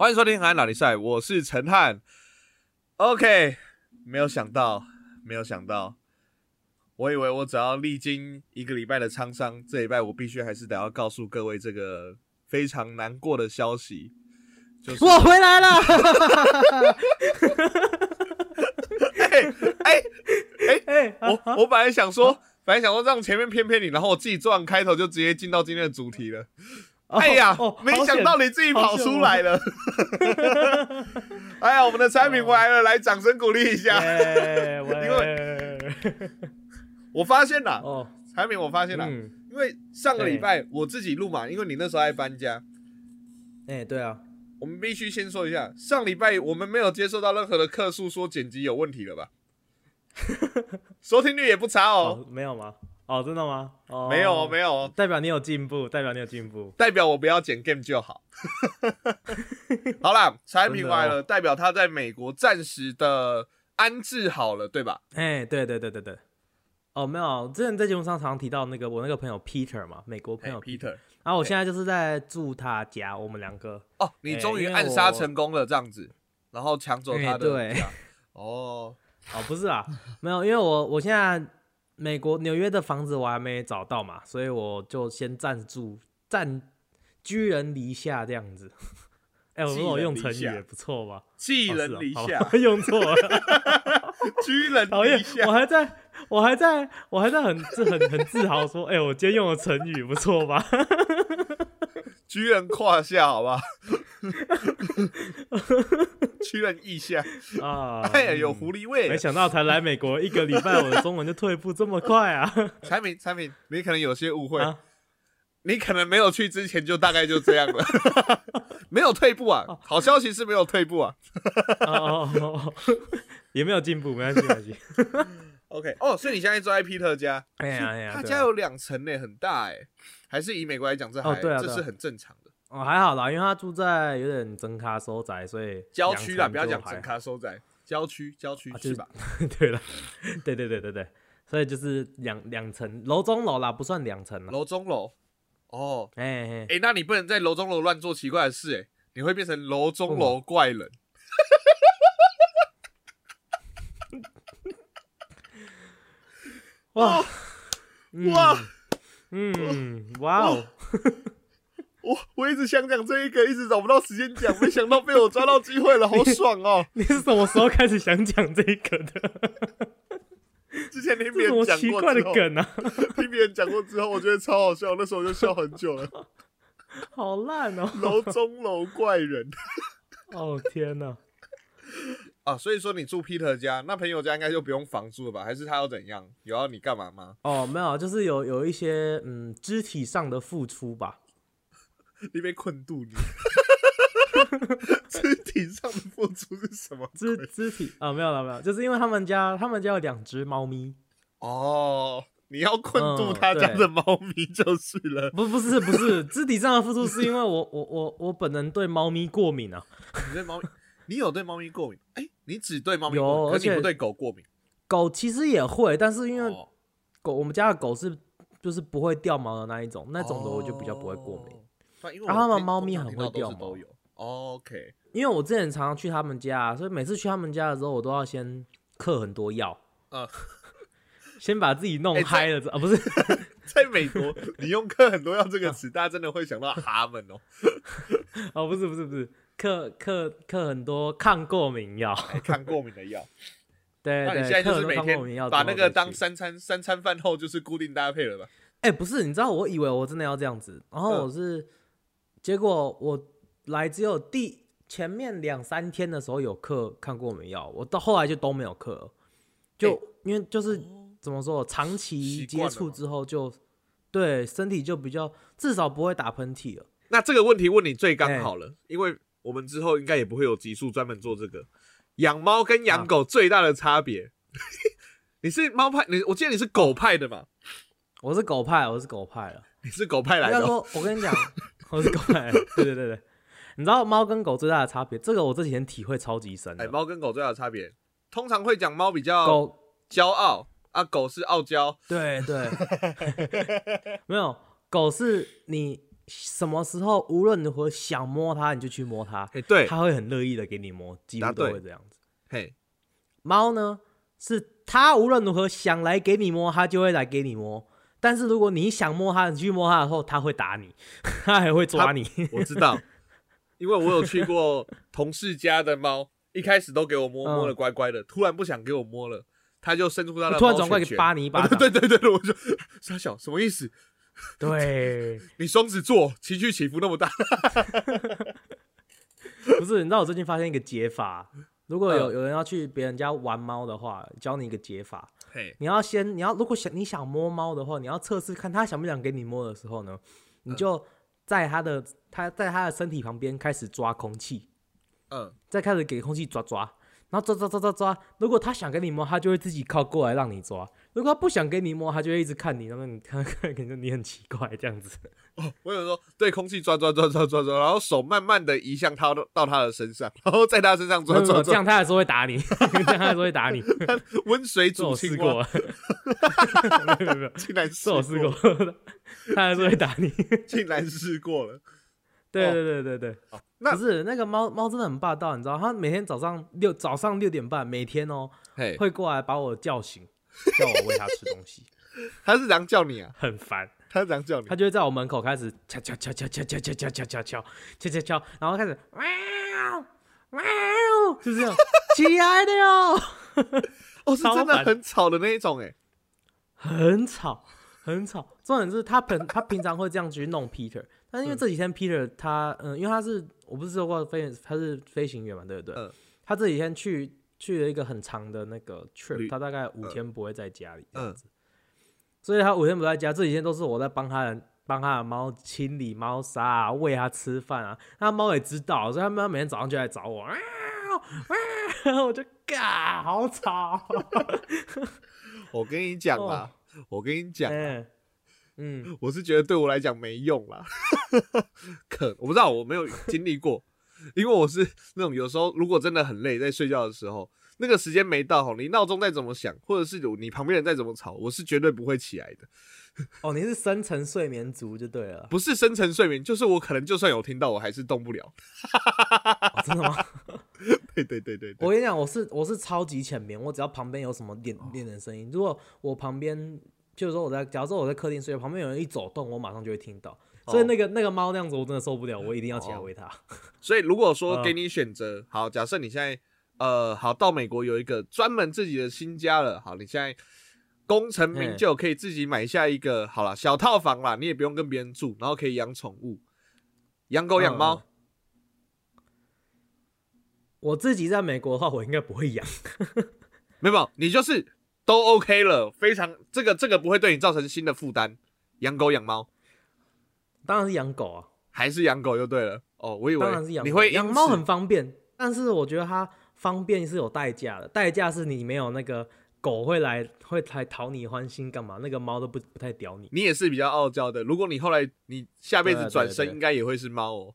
欢迎收听《海哪里赛》，我是陈汉。OK，没有想到，没有想到，我以为我只要历经一个礼拜的沧桑，这礼拜我必须还是得要告诉各位这个非常难过的消息，就是我回来了。哎哎哎，哎，我我本来想说，本来想说让前面骗骗你，然后我自己做完开头就直接进到今天的主题了。哎呀，哦没想到你自己跑出来了。哎呀，我们的产品回来了，来掌声鼓励一下。因为我发现了，哦，产品我发现了，嗯，因为上个礼拜我自己录嘛，因为你那时候在搬家，哎，对啊，我们必须先说一下，上礼拜我们没有接受到任何的客诉说剪辑有问题了吧？收听率也不差哦，哦，没有吗？哦，真的吗？哦，没有哦没有哦，代表你有进步，代表你有进步。代表我不要剪 game 就好。好啦，产品回来了，代表他在美国暂时的安置好了，对吧？哎，对对对对对。哦，没有，之前在节目上常常提到那个我那个朋友 Peter 嘛，美国朋哎友 Peter，然后我现在就是在住他家，我们两个。哦，你终于暗杀成功了，这样子，然后抢走他的哎对家哦，哦，不是啊，没有，因为我我现在美国纽约的房子我还没找到嘛，所以我就先暂住暂居人篱下这样子。哎、我寄说我用成语也不错吧？寄人 篱下，吧用错了，居人篱！下我。还在我还在我还在很自很很自豪说，哎、我今天用的成语不错吧？居人胯下，好吧？居人腋下，啊，哎呀，有嗯狐狸味没。想到才来美国一个礼拜，我的中文就退步这么快啊！产品，产品，你可能有些误会，啊你可能没有去之前就大概就这样了，没有退步啊。好消息是没有退步啊。哦哦哦哦，也没有进步，没关系，没关系。OK，哦，所以你现在住在皮特家，哎呀哎呀，他家有两层呢，很大哎，还是以美国来讲，这还哦对啊啊这是很正常的。哦，还好啦，因为他住在有点真咖收宅，所以郊区啦，不要讲整卡收窄，郊区，郊区是是吧？对了，对对对对对，所以就是两两层楼中楼啦，不算两层了。楼中楼，哦，哎哎，哎，那你不能在楼中楼乱做奇怪的事哎，你会变成楼中楼怪人。哇。哦哇，嗯哇哦，我我一直想讲这一个，一直找不到时间讲，没想到被我抓到机会了，好爽哦！你是什么时候开始想讲这个的？之前听别人讲奇怪的过之后，梗啊？听别人讲过之后，我觉得超好笑，那时候我就笑很久了。好烂哦！楼中楼怪人哦天哪！啊，所以说你住 Peter 家，那朋友家应该就不用房租了吧？还是他要怎样？有要你干嘛吗？哦，没有，就是有有一些嗯肢体上的付出吧。你被困住你。肢体上的付出是什么肢鬼？肢体啊、没有了没有，就是因为他们家他们家有两只猫咪，哦，你要困住嗯他家的猫咪就是了。不不是不是肢体上的付出，是因为我 我我我本人对猫咪过敏啊，你对猫咪，你有对猫咪过敏？哎、你只对猫咪有而且不对狗过敏。狗其实也会，但是因为哦狗我们家的狗是就是不会掉毛的那一种，那种的我就比较不会过敏。哦。然后他们我听猫咪很会掉毛。OK，因为我之前常常去他们家，所以每次去他们家的时候，我都要先嗑很多药，呃，先把自己弄嗨了啊不是 在美国，你用“嗑很多药”这个词，大家真的会想到哈们哦。哦不是不是不是嗑嗑嗑很多抗过敏药，哎看过敏的药，对对，那你现在就是每天把那个当三餐三餐饭后就是固定搭配了吧？哎、不是，你知道，我以为我真的要这样子，然后嗯我是，结果我来只有第前面两三天的时候有课看过没药，我到后来就都没有课了，就、哎因为就是怎么说，长期接触之后就对身体就比较至少不会打喷嚏了。那这个问题问你最刚哎好了，因为我们之后应该也不会有集数专门做这个养猫跟啊养狗最大的差别。你是猫派，你我记得你是狗派的嘛？我是狗派，我是狗派了。你是狗派来的哦、我跟你讲，我是狗派，对对对对。你知道猫跟狗最大的差别？这个我这几天体会超级深哎，的。猫跟狗最大的差别，通常会讲猫比较狗骄傲啊，狗是傲娇。对对，没有狗是你什么时候无论如何想摸它，你就去摸它，哎，对，它会很乐意的给你摸，几乎都对会这样子。嘿，猫呢，是它无论如何想来给你摸，它就会来给你摸。但是如果你想摸它，你去摸它的时候，它会打你，它还会抓你。我知道，因为我有去过同事家的猫，一开始都给我摸，嗯摸的乖乖的，突然不想给我摸了，它就伸出它的突然转过来扒你一把啊。对对对对，我就傻小什么意思？对，你双子座情绪起伏那么大，不是，你知道我最近发现一个解法，如果有嗯有人要去别人家玩猫的话，教你一个解法。嘿，你要先，你要如果想你想摸猫的话，你要测试看它想不想给你摸的时候呢，你就在它的它在它的身体旁边开始抓空气，嗯，再开始给空气抓抓，然后抓抓抓抓抓。如果它想给你摸，它就会自己靠过来让你抓；如果它不想给你摸，它就会一直看你，然后你看看，感 觉你很奇怪这样子。我有时候对空气抓抓抓抓抓抓，然后手慢慢的移向他到他的身上，然后在他身上抓抓这样它还是会打你，这样他还是会打你。温水煮青蛙我试过，，没有没有，竟然试这我试过，它还是会打你。竟然试过了。对对对对对，那不是那个猫猫真的很霸道，你知道，它每天早上六早上六点半，每天哦嘿，会过来把我叫醒，叫我喂它吃东西，它是这样叫你啊？很烦。他是这样叫你他？就会在我门口开始敲敲敲敲敲敲敲敲敲敲敲敲敲敲，然后开始喵喵，就这样起来的哟，哦，是真的很吵的那一种哎。很吵很吵。重点是他平他平常会这样去弄 Peter，但是因为这几天 Peter 他嗯，因为他是我不是说过飞他是飞行员嘛，对不对？嗯他这几天去去了一个很长的那个 trip，他大概五天不会在家里这样嗯子，所以他五天不在家，这几天都是我在帮他的帮他的猫清理猫砂啊，喂它吃饭啊。他猫也知道，所以他们每天早上就来找我，啊啊，我就嘎，好吵。我跟你讲啦，我跟你讲，嗯嗯，我是觉得对我来讲没用啦。可我不知道，我没有经历过，因为我是那种有时候如果真的很累，在睡觉的时候，那个时间没到吼，你闹钟再怎么响，或者是有你旁边人再怎么吵，我是绝对不会起来的。哦，你是深层睡眠族就对了。不是深层睡眠，就是我可能就算有听到，我还是动不了。哦真的吗？对对对对对，我跟你讲，我是我是超级浅眠，我只要旁边有什么点点的声音，如果我旁边，就是说我在，假如说我在客厅睡，旁边有人一走动，我马上就会听到。所以那个那个猫那样子，我真的受不了，我一定要起来哦喂它。所以如果说嗯给你选择，好，假设你现在呃，好到美国有一个专门自己的新家了，好，你现在功成名就，可以自己买下一个好了小套房啦，你也不用跟别人住，然后可以养宠物，养狗养猫嗯。我自己在美国的话，我应该不会养。没有，你就是都 OK 了，非常这个这个不会对你造成新的负担。养狗养猫当然是养狗啊，还是养狗就对了。哦，我以为当然是养狗。你会养猫很方便，但是我觉得它方便是有代价的，代价是你没有那个狗会来会来讨你欢心干嘛？那个猫都不不太屌你。你也是比较傲娇的。如果你后来你下辈子转身，应该也会是猫哦。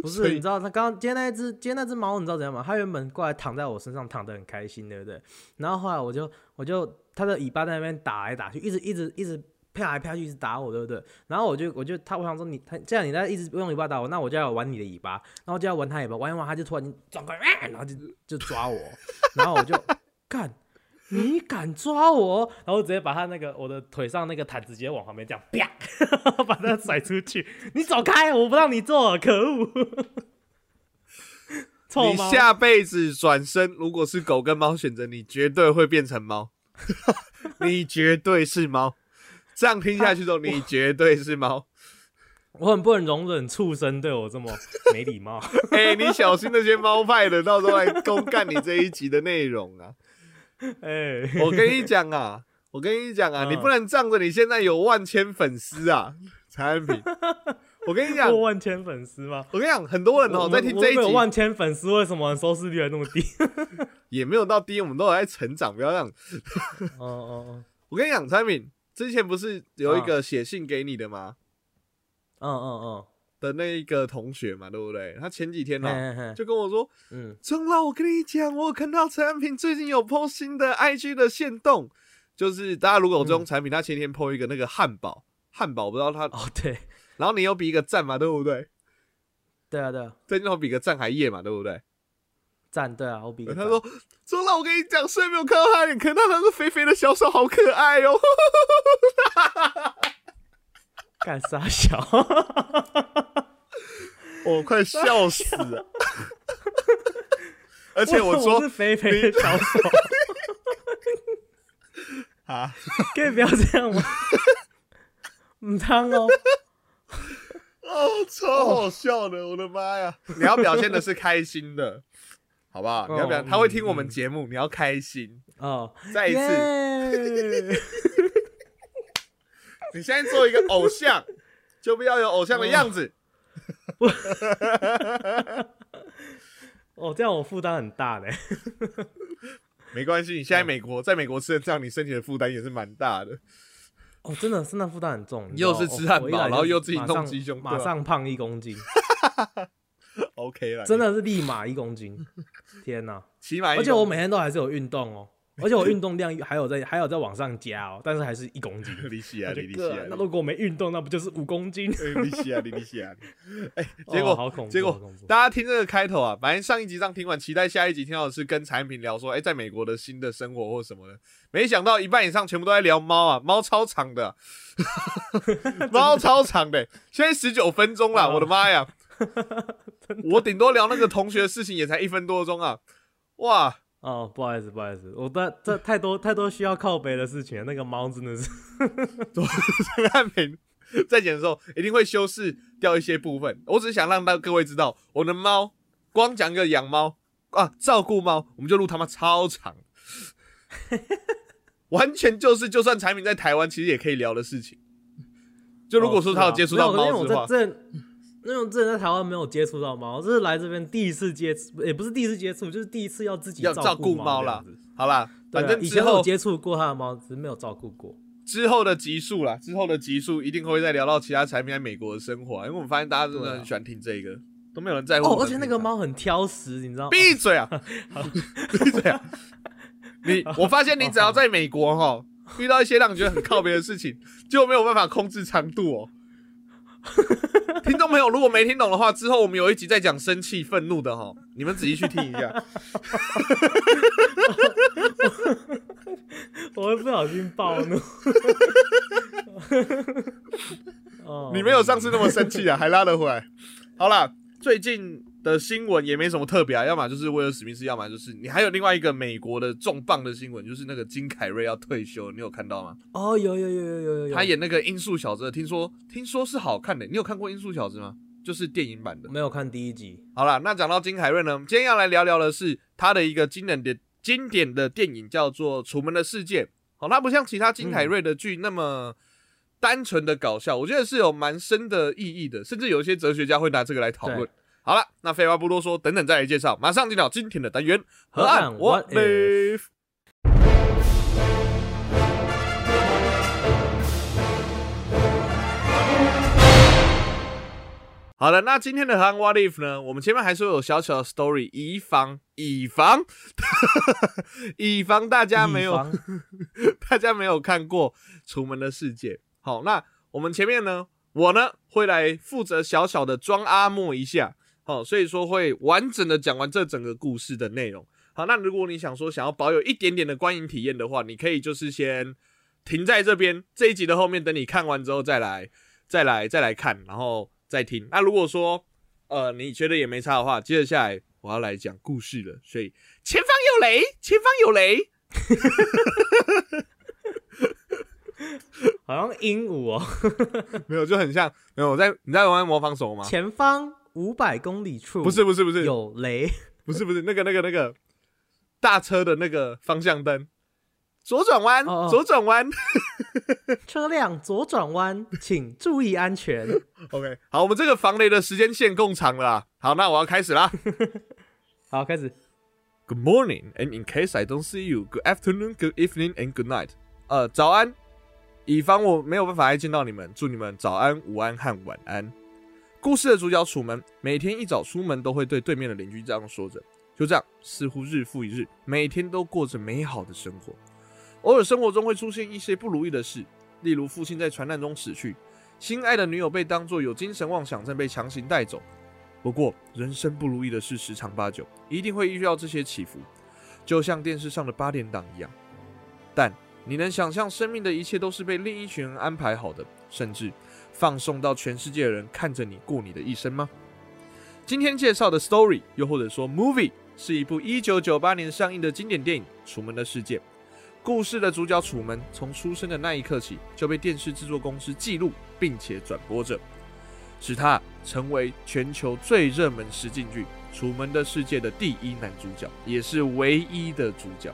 不是，你知道它刚刚今天那只今天那只猫，你知道怎样吗？它原本过来躺在我身上，躺得很开心，对不对？然后后来我就我就它的尾巴在那边打来打去，一直一直一直啪来啪去，一直打我，对不对？然后我就我就他，我想说你他这样你在一直用尾巴打我，那我就要玩你的尾巴，然后就要玩他尾巴，玩一玩他就突然转过来，然后就就抓我，然后我就干。你敢抓我？然后直接把他那个我的腿上那个毯子直接往旁边这样啪，把他甩出去。你走开，我不让你做，可恶！你下辈子转身，如果是狗跟猫选择，你绝对会变成猫，你绝对是猫。这样听下去之后，你绝对是猫。我很不能容忍畜生对我这么没礼貌。哎、你小心那些猫派的，到时候来公干你这一集的内容啊！哎、我跟你讲啊，我跟你讲啊，嗯你不能仗着你现在有万千粉丝啊，陈安平。我跟你讲，过万千粉丝吗？我跟你讲，很多人哦、我在听这一集万千粉丝，为什么收视率还那么低？也没有到低，我们都有在成长，不要这样。哦哦哦我跟你讲，产品之前不是有一个写信给你的吗？嗯，嗯嗯的那一个同学嘛，对不对？他前几天嗯，呢、就跟我说，嗯，钟老，我跟你讲，我有看到陈安平最近有 PO 新的 IG 的线动，就是大家如果有这种产品，他前天 PO 一个那个汉堡，汉堡不知道他哦对，然后你有比一个赞嘛，对不对？对啊对啊，在镜头比个赞还夜嘛，对不对？赞对啊，我比他说：“周老，我跟你讲，虽然没有看到他脸，看到他是肥肥的小手，好可爱哦。干啥小，我快笑死了。而且我我说是肥肥的小手，啊，可以不要这样吗？唔汤哦，哦，超好笑的，我的妈呀！你要表现的是开心的，好不好？你要不要他会听我们嗯节目，你要开心。哦，再一次，你现在做一个偶像，就不要有偶像的样子。哦，这样我负担很大嘞。没关系，你现在美国，在美国吃的这样，你身体的负担也是蛮大的。哦，真的，真的负担很重。又是吃汉堡然后又自己弄马上鸡胸马上胖一公斤，OK 了，真的是立马一公斤。天哪！起码而且我每天都还是有运动哦，而且我运动量还有在还有在往上加哦，但是还是一公斤。利息啊，我就利息啊，那如果我没运动，那不就是五公斤？利息啊，利息啊。哎，结哦果好恐怖，结果大家听这个开头啊，反正上一集这样听完，期待下一集听到的是跟产品聊说，哎、在美国的新的生活或什么的。没想到一半以上全部都在聊猫啊，猫超长的，猫超长的，现在十九分钟了，哦我的妈呀！我顶多聊那个同学的事情也才一分多钟啊，哇！哦，不好意思，不好意思，我的这太多 太多需要靠背的事情了，那个猫真的是。陈汉平在剪的时候一定会修饰掉一些部分。我只是想让大各位知道，我的猫光讲一个养猫啊，照顾猫，我们就录他妈超长，完全就是就算产品在台湾，其实也可以聊的事情。就如果说他有接触到猫的话。我，这，因为我之前在台湾没有接触到猫，这是来这边第一次接触，也不是第一次接触，就是第一次要自己要照顾猫猫啦。好啦，啊反正以前有接触过他的猫，只是没有照顾过。之后的集数啦，之后的集数一定会再聊到其他产品在美国的生活啊，因为我们发现大家真的很喜欢听这个，都没有人在乎而且那个猫很挑食，你知道吗？闭嘴啊！闭嘴啊！你，我发现你只要在美国哈，遇到一些让你觉得很靠别的事情，就没有办法控制长度哦。听众朋友，如果没听懂的话，之后我们有一集在讲生气、愤怒的哈，你们仔细去听一下。我会不小心暴怒。哦，你没有上次那么生气啊，还拉得回来。好啦，最近的新闻也没什么特别啊，要么就是威尔史密斯，要么就是你还有另外一个美国的重磅的新闻，就是那个金凯瑞要退休，你有看到吗？哦，有有有有有有有，他演那个《音速小子》，听说听说是好看的，你有看过《音速小子》吗？就是电影版的。没有看第一集。好了，那讲到金凯瑞呢，今天要来聊聊的是他的一个经典的经典的电影，叫做《楚门的世界》。好，它不像其他金凯瑞的剧那么单纯的搞笑，我觉得是有蛮深的意义的，甚至有一些哲学家会拿这个来讨论对。好了，那废话不多说，等等再来介绍，马上进到今天的单元河河岸岸 What If。好了，那今天的河岸 What If 呢？我们前面还说有小小的 story，以防以防 以防大家没有 大家没有看过《楚门的世界》。好，那我们前面呢，我呢会来负责小小的装阿莫一下，好，所以说会完整的讲完这整个故事的内容。好，那如果你想说想要保有一点点的观影体验的话，你可以就是先停在这边这一集的后面，等你看完之后再来再来再来看，然后再听。那如果说呃你觉得也没差的话，接着下来我要来讲故事了，所以前方有雷，前方有雷。好像鹦鹉哦，没有，就很像没有我在你在玩模仿手吗？前方五百公里处不是不是不是有雷，不是不是那个那个那个大车的那个方向灯，左转弯，哦哦左转弯。车辆左转弯，请注意安全。OK，好，我们这个防雷的时间线够长了啦。好，那我要开始啦。好，开始。Good morning, and in case I don't see you, good afternoon, good evening, and good night。呃，早安，以防我没有办法再见到你们，祝你们早安、午安和晚安。故事的主角楚门每天一早出门都会对对面的邻居这样说着，就这样，似乎日复一日，每天都过着美好的生活。偶尔生活中会出现一些不如意的事，例如父亲在船难中死去，心爱的女友被当作有精神妄想症被强行带走。不过，人生不如意的事十常八九，一定会遇到这些起伏，就像电视上的八点档一样。但你能想象生命的一切都是被另一群人安排好的，甚至放送到全世界的人看着你过你的一生吗？今天介绍的 story，又或者说 movie，是一部一九九八年上映的经典电影《楚门的世界》。故事的主角楚门从出生的那一刻起就被电视制作公司记录并且转播着，使他成为全球最热门实境剧《楚门的世界》的第一男主角，也是唯一的主角。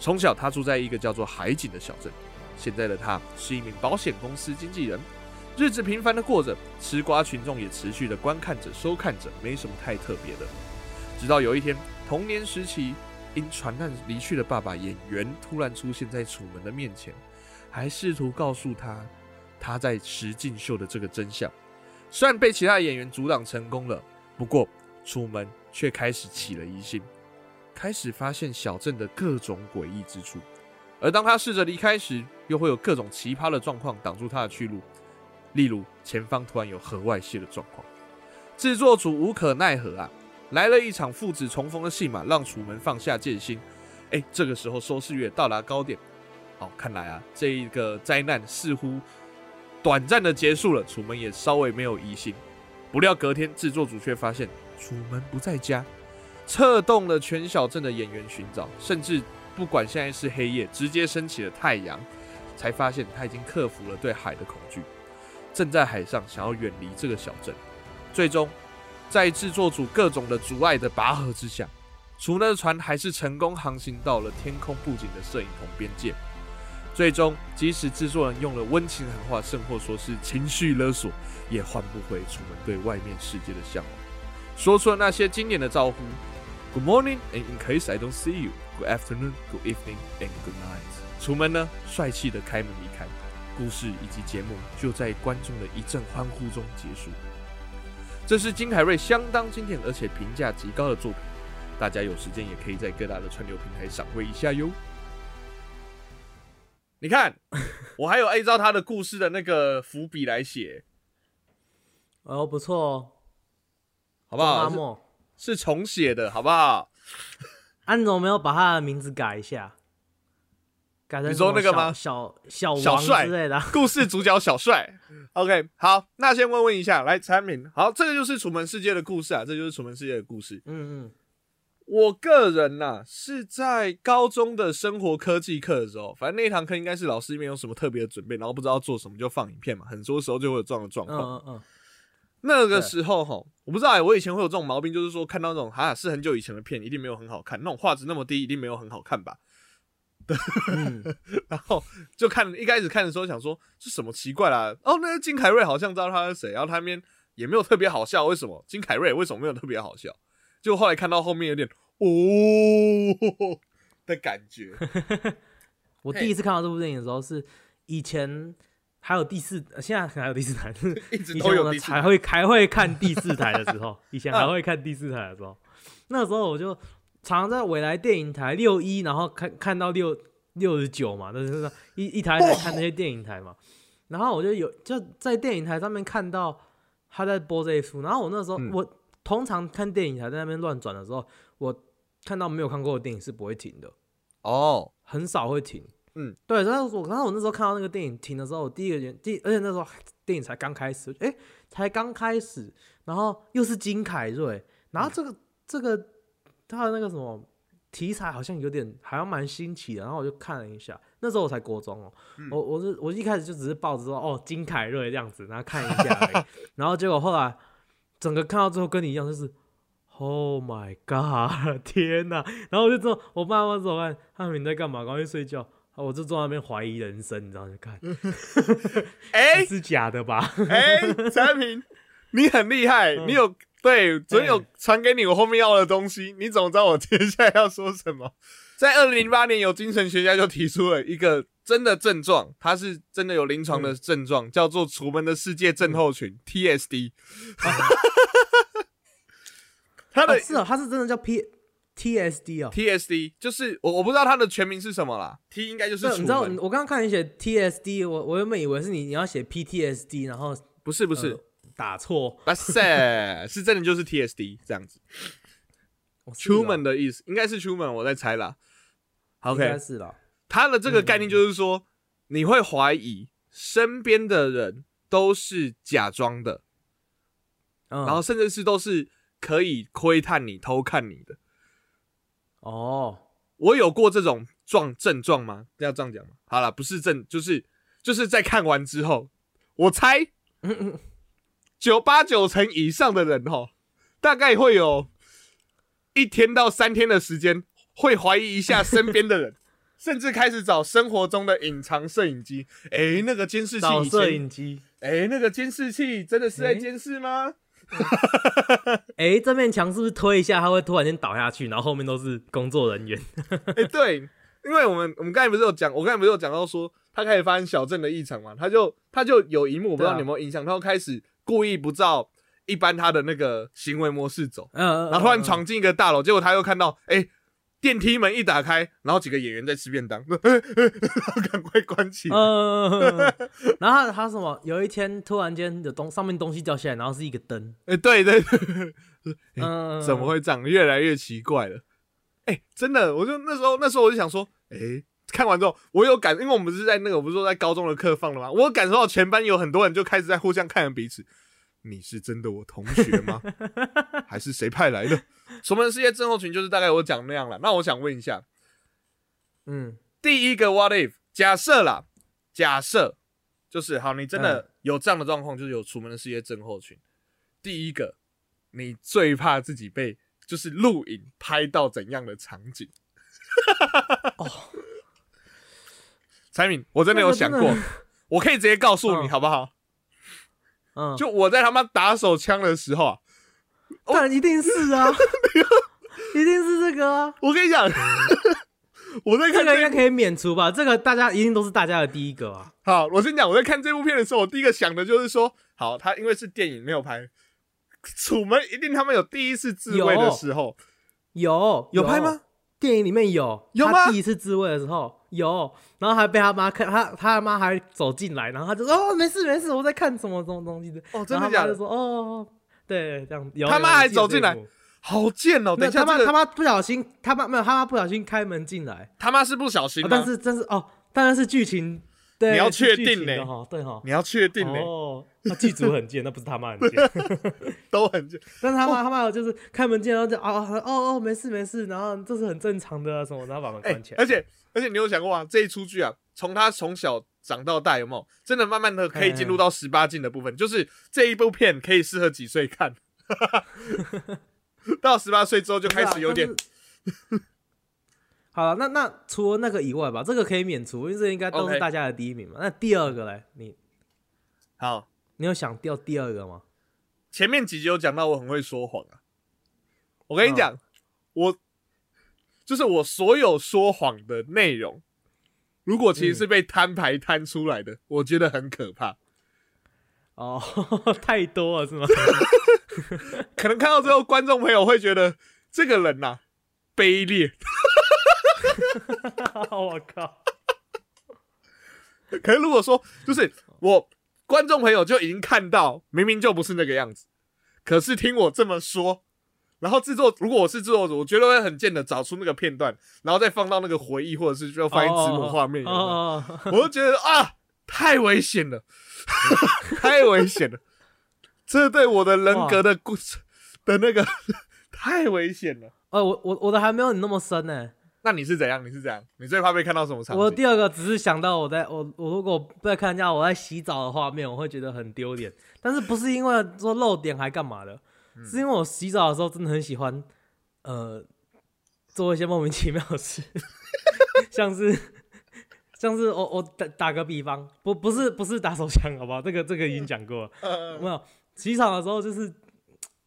从小他住在一个叫做海景的小镇，现在的他是一名保险公司经纪人，日子平凡的过着，吃瓜群众也持续的观看着、收看着，没什么太特别的。直到有一天，童年时期。因传难离去的爸爸演员突然出现在楚门的面前，还试图告诉他他在实境秀的这个真相。虽然被其他演员阻挡成功了，不过楚门却开始起了疑心，开始发现小镇的各种诡异之处。而当他试着离开时，又会有各种奇葩的状况挡住他的去路，例如前方突然有核外泄的状况，制作组无可奈何啊。来了一场父子重逢的戏码，让楚门放下戒心。哎，这个时候收视率到达高点。好，看来啊，这一个灾难似乎短暂的结束了。楚门也稍微没有疑心。不料隔天，制作组却发现楚门不在家，策动了全小镇的演员寻找，甚至不管现在是黑夜，直接升起了太阳，才发现他已经克服了对海的恐惧，正在海上想要远离这个小镇。最终。在制作组各种的阻碍的拔河之下，楚门的船还是成功航行到了天空布景的摄影棚边界。最终，即使制作人用了温情喊话，甚或说是情绪勒索，也换不回楚门对外面世界的向往。说出了那些经典的招呼：“Good morning, and in case I don't see you, good afternoon, good evening, and good night。”楚门呢，帅气的开门离开。故事以及节目就在观众的一阵欢呼中结束。这是金凯瑞相当经典而且评价极高的作品，大家有时间也可以在各大的串流平台赏味一下哟。你看，我还有按照他的故事的那个伏笔来写，哦，不错哦，好不好？是重写的，好不好？安总没有把他的名字改一下。你说那个吗？小小小帅之类的，故事主角小帅。OK，好，那先问问一下，来产品，好，这个就是《楚门世界》的故事啊，这就是《楚门世界》的故事。嗯嗯，我个人呐是在高中的生活科技课的时候，反正那一堂课应该是老师没有什么特别的准备，然后不知道做什么就放影片嘛，很多时候就会有这样的状况。嗯嗯，那个时候哈，我不知道哎，我以前会有这种毛病，就是说看到那种哈是很久以前的片，一定没有很好看，那种画质那么低，一定没有很好看吧。然后就看一开始看的时候想说是什么奇怪啦，哦，那个金凯瑞好像知道他是谁，然后他那边也没有特别好笑，为什么金凯瑞为什么没有特别好笑？就后来看到后面有点哦 的感觉。我第一次看到这部电影的时候是以前还有第四，现在还有第四台，一直都有还会还会看第四台的时候，以前还会看第四台的时候，那时候我就。常在未来电影台六一，然后看看到六六十九嘛，就是一一台台看那些电影台嘛。然后我就有就在电影台上面看到他在播这一出，然后我那时候我通常看电影台在那边乱转的时候，我看到没有看过的电影是不会停的哦，很少会停。嗯，对。然后我然后我那时候看到那个电影停的时候，我第一个原第而且那时候电影才刚开始，哎，才刚开始，然后又是金凯瑞，然后这个这个。他的那个什么题材好像有点，好像蛮新奇的，然后我就看了一下。那时候我才国中哦，我我是我一开始就只是抱着说哦金凯瑞这样子，然后看一下，然后结果后来整个看到最后跟你一样，就是 Oh my God，天哪！然后我就说，我爸妈怎么看他们在干嘛？赶快睡觉。我就坐在那边怀疑人生，你知道就看，哎，是假的吧？哎，陈平，你很厉害，你有。对，总有传给你我后面要的东西。你怎么知道我接下来要说什么？在二零零八年，有精神学家就提出了一个真的症状，它是真的有临床的症状，叫做“楚门的世界症候群 ”（TSD）。他的是哦，他是真的叫 P TSD 哦，TSD 就是我我不知道它的全名是什么啦，T 应该就是对，你知道我刚刚看你写 TSD，我我原本以为是你你要写 PTSD，然后不是不是呃，打错。不是，是真的就是 TSD 这样子。哦是哦 Truman 的意思应该是 Truman，我在猜啦。应 OK。他的这个概念就是说，你会怀疑身边的人都是假装的，嗯，然后甚至是都是可以窥探你、偷看你的。哦，我有过这种状症状吗？要这样讲吗？好了，不是症，就是就是在看完之后，我猜 九八九成以上的人哈，大概会有一天到三天的时间会怀疑一下 身边的人，甚至开始找生活中的隐藏摄影机。诶，那个监视器找摄以前，影机。诶，那个监视器真的是在监视吗？哎，这面墙是不是推一下，它会突然间倒下去，然后后面都是工作人员？哎、对，因为我们我们刚才不是有讲，我刚才不是有讲到说他开始发现小镇的异常嘛，他就他就有一幕，我不知道你有没有印象，他就开始故意不照一般他的那个行为模式走，嗯，然后突然闯进一个大楼，结果他又看到，哎、电梯门一打开，然后几个演员在吃便当，赶快关起来。嗯，然后他他什么？有一天突然间有东上面东西掉下来，然后是一个灯。哎、对对对，嗯，怎么会这样？越来越奇怪了。哎、真的，我就那时候那时候我就想说，哎、看完之后我有感，因为我们是在那个我不是说在高中的课放了吗？我有感受到全班有很多人就开始在互相看着彼此。你是真的我同学吗？还是谁派来的？楚门世界症候群就是大概我讲那样了。那我想问一下，嗯第一个 what if 假设啦，假设就是好，你真的有这样的状况，就是有楚门的世界症候群。第一个，你最怕自己被就是录影拍到怎样的场景？哦，彩敏，我真的有想过 我可以直接告诉你嗯。好不好？嗯，就我在他妈打手枪的时候啊，但一定是啊，一定是这个啊，我跟你讲，我在看这这个应该可以免除吧？这个大家一定都是大家的第一个啊。好，我先讲，我在看这部片的时候，我第一个想的就是说，好，他因为是电影没有拍，楚门一定他们有第一次自慰的有时候，有。有。拍吗？电影里面有，有吗？第一次自慰的时候有，然后还被他妈看，他他妈还走进来，然后他就说：“哦，没事没事，我在看什么什么东西的。”哦，真的假的？就说：“哦，对，这样。有”他妈还走进来好贱哦！没有等一下，这个他妈他妈不小心，他妈没有他妈不小心开门进来，他妈是不小心但是但是哦，当然是剧情，对，你要确定呢情的哈，对哈。你要确定呢，哦，那剧组很贱，那不是他妈很贱。都很贱。但是他妈他妈就是开门进来，然后就哦哦哦没事没事，然后这是很正常的啊什么，然后把门哎关起来。而且而且你有想过啊，这一出剧啊，从他从小长到大，有没有真的慢慢的可以进入到十八禁的部分？就是这一部片可以适合几岁看？到十八岁之后就开始有点啊。好了，那那除了那个以外吧，这个可以免除，因为这应该都是大家的第一名嘛。那第二个嘞，你好。你有想掉第二个吗？前面几集有讲到我很会说谎啊，我跟你讲，我就是我所有说谎的内容，如果其实是被摊牌摊出来的，我觉得很可怕。哦，太多了是吗？可能看到最后，观众朋友会觉得这个人呐、卑劣。我靠！可是如果说就是我观众朋友就已经看到，明明就不是那个样子，可是听我这么说，然后制作如果我是制作组，我觉得会很贱的找出那个片段，然后再放到那个回忆或者是就翻译字幕画面，我就觉得啊，太危险了，太危险了，这对我的人格的故事的那个 太危险了。呃，我我我的还没有你那么深呢。那你是怎样？你是怎样？你最怕被看到什么场景？我第二个只是想到我在我我如果被看人家我在洗澡的画面，我会觉得很丢脸。但是不是因为说漏点还干嘛的，嗯是因为我洗澡的时候真的很喜欢呃做一些莫名其妙的事，像是像是我我打打个比方，不不是不是打手枪，好不好？这个这个已经讲过了。呃没有洗澡的时候，就是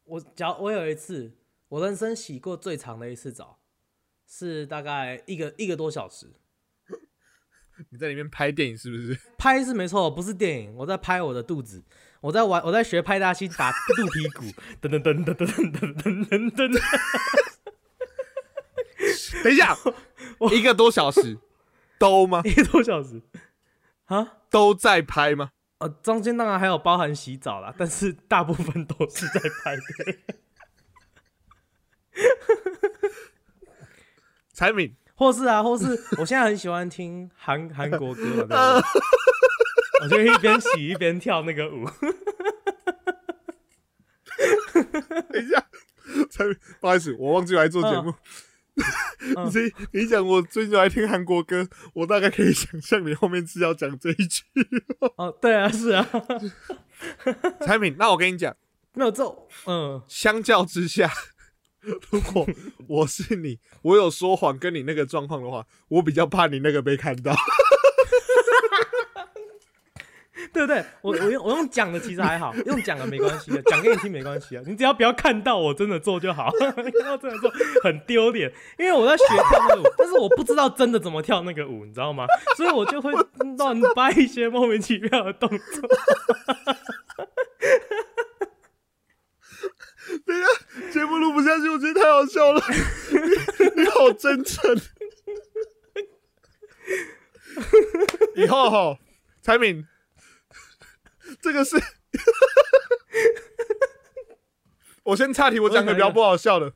我假我有一次，我人生洗过最长的一次澡，是大概一个一个多小时。你在里面拍电影是不是？拍是没错，不是电影，我在拍我的肚子，我在玩，我在学派大星打肚皮鼓，噔噔噔噔噔噔噔噔噔。等一下，一个多小时都吗？一个多小时啊？都在拍吗？呃，中间当然还有包含洗澡啦，但是大部分都是在拍的。柴敏，或是啊，或是我现在很喜欢听韩韩国歌？我就一边洗一边跳那个舞。等一下，柴敏，不好意思，我忘记来做节目。你你讲我最近爱听韩国歌，我大概可以想象你后面是要讲这一句。哦，对啊，是啊。柴敏，那我跟你讲，没有这，嗯，相较之下，如果我是你，我有说谎跟你那个状况的话，我比较怕你那个被看到。对不对？我我用我用讲的其实还好，用讲的没关系的，讲给你听没关系啊。你只要不要看到我真的做就好，看到真的做很丢脸，因为我在学跳那个舞，但是我不知道真的怎么跳那个舞，你知道吗？所以我就会乱掰一些莫名其妙的动作。等一下，节目录不下去，我觉得太好笑了。你好真诚。以后哈，柴敏。这个是，我先岔题，我讲个比较不好笑的。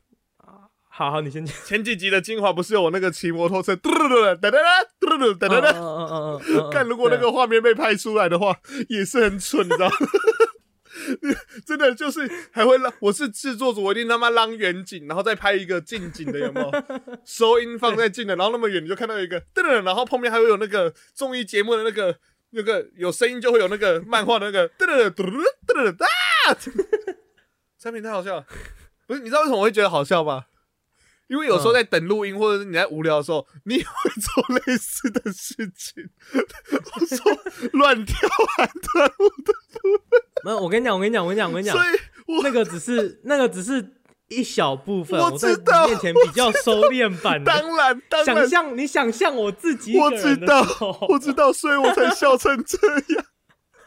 好好，你先讲。前几集的精华不是有我那个骑摩托车嘟嘟嘟哒哒哒嘟嘟嘟哒哒哒。嗯嗯嗯嗯。看，如果那个画面被拍出来的话，也是很蠢，你知道吗？真的就是还会让我是制作组，我一定他妈让远景，然后再拍一个近景的，有没有？收音放在近的，然后那么远你就看到一个噔噔，然后后面还会有那个综艺节目的那个。那个有声音就会有那个漫画的那个噔噔噔噔噔噔啊！产品太好笑了，不是？你知道为什么我会觉得好笑吗？因为有时候在等录音，或者是你在无聊的时候，你也会做类似的事情。我说乱跳韩团舞的没有。我跟你讲，我跟你讲，我跟你讲，我跟你讲，所以那个只是那个只是。一小部分，我在你面前比较收敛版的。当然，当然，想象你想象我自己，我知道，我知道，所以我才笑成这样。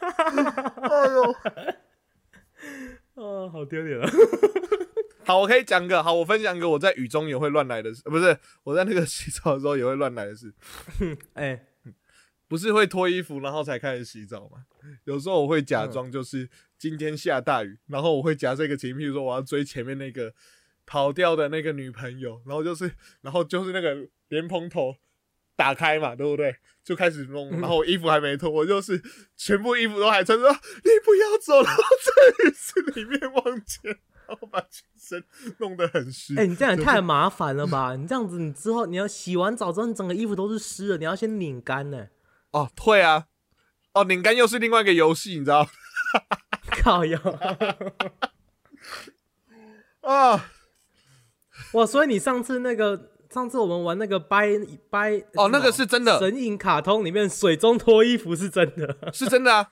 哎呦，啊，好丢脸啊！好，我可以讲个好，我分享一个我在雨中也会乱来的事，不是我在那个洗澡的时候也会乱来的事。哎，不是会脱衣服然后才开始洗澡吗？有时候我会假装就是。今天下大雨，然后我会夹这个情，譬如说我要追前面那个跑掉的那个女朋友，然后就是，然后就是那个莲蓬头打开嘛，对不对？就开始弄，然后我衣服还没脱，我就是全部衣服都还穿，说你不要走，然后在浴室里面往前，然后把全身弄得很湿。哎，你这样也太麻烦了吧？你这样子，你之后你要洗完澡之后，你整个衣服都是湿的，你要先拧干呢。哦，退啊，哦，拧干又是另外一个游戏，你知道。靠哟！啊，哇！所以你上次那个，上次我们玩那个掰掰哦，那个是真的。神隐卡通里面水中脱衣服是真的，是真的啊，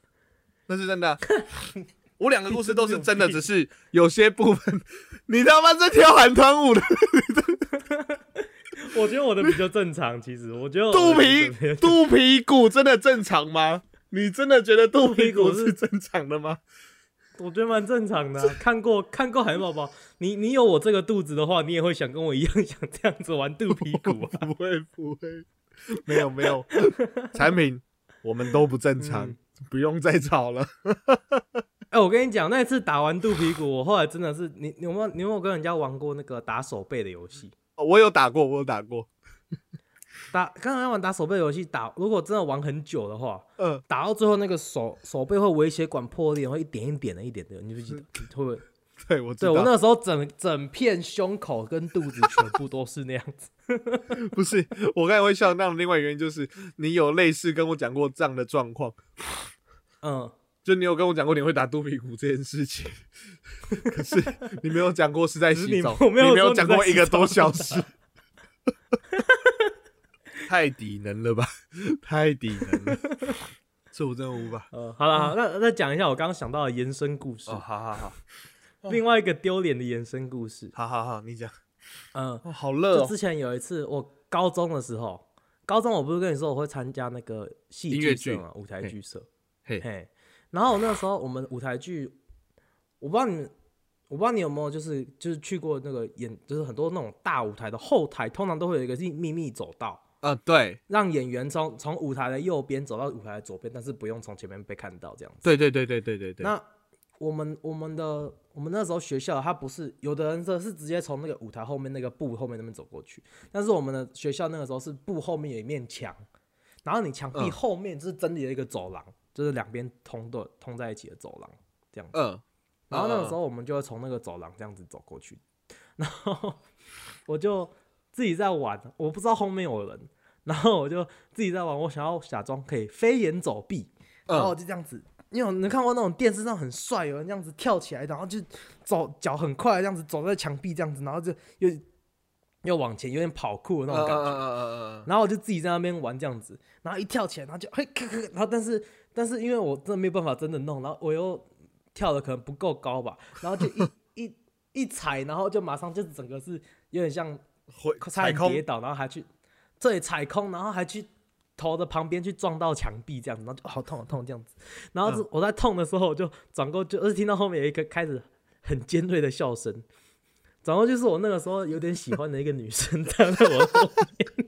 那是真的。我两个故事都是真的，只是有些部分你他妈在跳韩团舞的。我觉得我的比较正常，其实我觉得肚皮肚皮骨真的正常吗？你真的觉得肚皮骨是正常的吗？我觉得蛮正常的。看过看过海绵宝宝，你你有我这个肚子的话，你也会想跟我一样 想这样子玩肚皮骨啊？不会不会，没有没有，产品我们都不正常，不用再吵了。哎，我跟你讲，那次打完肚皮骨，我后来真的是，你你有没有你有没有跟人家玩过那个打手背的游戏？我有打过，我有打过。打刚才玩打手背游戏，打如果真的玩很久的话，嗯，打到最后那个手手背会微血管破裂，会一点一点的一点的，你不记得 会不会？对我对我那时候整整片胸口跟肚子全部都是那样子。不是，我刚才会笑那另外原因就是你有类似跟我讲过这样的状况，嗯，就你有跟我讲过你会打肚皮鼓这件事情，可是 你没有讲过是在洗澡，你没有讲过一个多小时。太底能了吧！太底能了，这我真的无法。呃，好了，好，那再讲一下我刚刚想到的延伸故事。哦，好好好。另外一个丢脸的延伸故事。好好好，你讲。嗯，好热。就之前有一次，我高中的时候，高中我不是跟你说我会参加那个戏剧社嘛，舞台剧社。嘿嘿。然后那时候我们舞台剧，我不知道你们，我不知道你有没有就是就是去过那个演，就是很多那种大舞台的后台，通常都会有一个秘秘密走道，呃，对，让演员从从舞台的右边走到舞台的左边，但是不用从前面被看到这样子。对对对对对对对。那我们我们的我们那时候学校，它不是有的人这是直接从那个舞台后面那个布后面那边走过去，但是我们的学校那个时候是布后面有一面墙，然后你墙壁嗯后面就是真的有一个走廊，就是两边通的通在一起的走廊这样子。嗯，然后那个时候，我们就会从那个走廊这样子走过去，然后我就自己在玩，我不知道后面有人，然后我就自己在玩，我想要假装可以飞檐走壁，然后我嗯，就这样子，因为你看过那种电视上很帅，有人这样子跳起来，然后就走脚很快，这样子走在墙壁这样子，然后就又又往前，有点跑酷的那种感觉。然后我就自己在那边玩这样子，然后一跳起来，然后就嘿咔咔，然后但是但是因为我真的没有办法真的弄，然后我又跳的可能不够高吧，然后就一 一一踩，然后就马上就整个是有点像踩空？点跌，倒，然后还去这里踩空，然后还去头的旁边去撞到墙壁这样子，然后就、哦好痛好痛这样子，然后是我在痛的时候，我就转过就而是听到后面有一个开始很尖锐的笑声，然后就是我那个时候有点喜欢的一个女生站在我后面，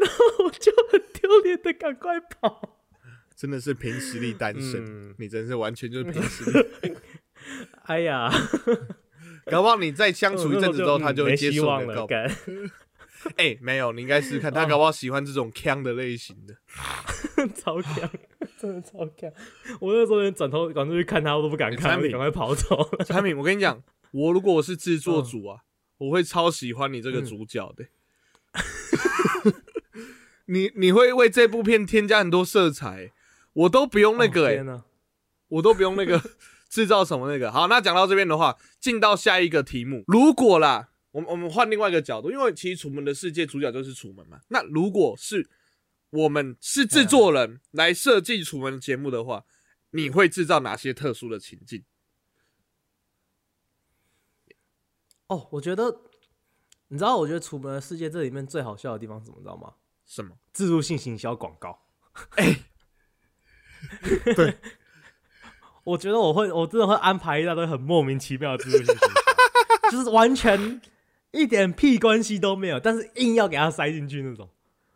然后我就很丢脸的赶快跑，真的是凭实力单身，嗯你真是完全就是凭实力。哎呀，搞不好你再相处一阵子之后，他就会没接受希望了，你的告白。干 哎，没有，你应该试试看，哦他搞不好喜欢这种腔的类型的。超强，真的超强！我那时候连转头赶出去看他，我都不敢看，产品我赶快跑走了。产品，我跟你讲，我如果我是制作组嗯啊，我会超喜欢你这个主角的。你你会为这部片添加很多色彩，我都不用那个哎、哦我都不用那个制造什么那个。好，那讲到这边的话，进到下一个题目。如果啦，我们我们换另外一个角度，因为其实《楚门的世界》主角就是楚门嘛。那如果是我们是制作人来设计楚门节目的话，你会制造哪些特殊的情境？哦，我觉得，你知道，我觉得《楚门的世界》这里面最好笑的地方是什么？你知道吗？什么？自助性行销广告。哎 对，我觉得我会，我真的会安排一大堆很莫名其妙的就是完全一点屁关系都没有，但是硬要给他塞进去那种，